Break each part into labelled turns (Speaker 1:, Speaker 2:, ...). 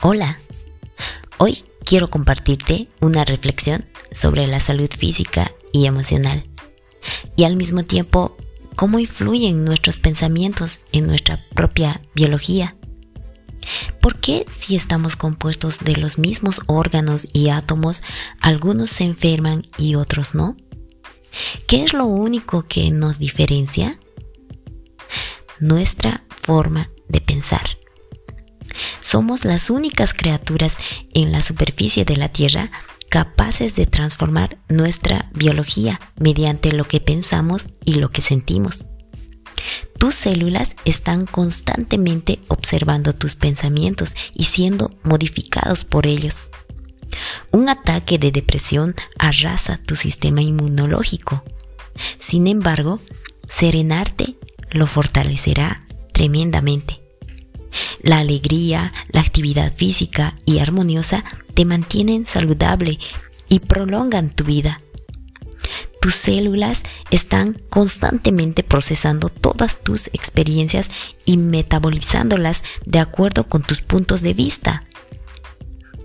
Speaker 1: Hola, hoy quiero compartirte una reflexión sobre la salud física y emocional y al mismo tiempo cómo influyen nuestros pensamientos en nuestra propia biología. ¿Por qué si estamos compuestos de los mismos órganos y átomos, algunos se enferman y otros no? ¿Qué es lo único que nos diferencia? Nuestra forma de pensar. Somos las únicas criaturas en la superficie de la Tierra capaces de transformar nuestra biología mediante lo que pensamos y lo que sentimos. Tus células están constantemente observando tus pensamientos y siendo modificados por ellos. Un ataque de depresión arrasa tu sistema inmunológico. Sin embargo, serenarte lo fortalecerá tremendamente. La alegría, la actividad física y armoniosa te mantienen saludable y prolongan tu vida. Tus células están constantemente procesando todas tus experiencias y metabolizándolas de acuerdo con tus puntos de vista.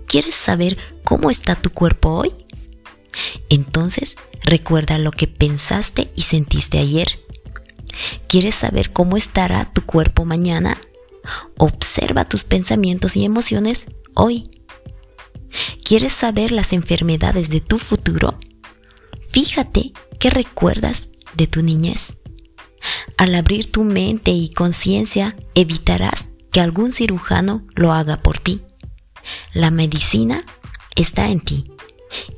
Speaker 1: ¿Quieres saber cómo está tu cuerpo hoy? Entonces recuerda lo que pensaste y sentiste ayer. ¿Quieres saber cómo estará tu cuerpo mañana? Observa tus pensamientos y emociones hoy. ¿Quieres saber las enfermedades de tu futuro? Fíjate qué recuerdas de tu niñez. Al abrir tu mente y conciencia, evitarás que algún cirujano lo haga por ti. La medicina está en ti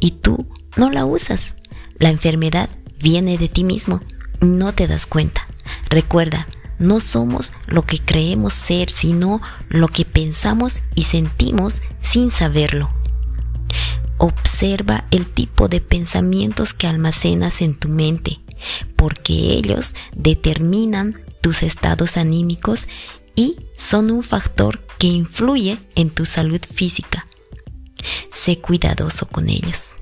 Speaker 1: y tú no la usas. La enfermedad viene de ti mismo, no te das cuenta. Recuerda, no somos lo que creemos ser, sino lo que pensamos y sentimos sin saberlo. Observa el tipo de pensamientos que almacenas en tu mente, porque ellos determinan tus estados anímicos y son un factor que influye en tu salud física. Sé cuidadoso con ellos.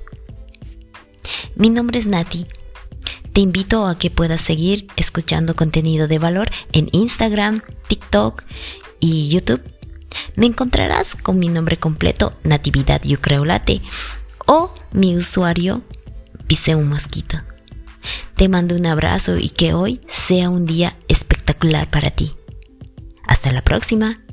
Speaker 1: Mi nombre es Nati te invito a que puedas seguir escuchando contenido de valor en Instagram, TikTok y YouTube. Me encontrarás con mi nombre completo, Natividad Yucreolate, o mi usuario, Pise un Mosquito. Te mando un abrazo y que hoy sea un día espectacular para ti. Hasta la próxima.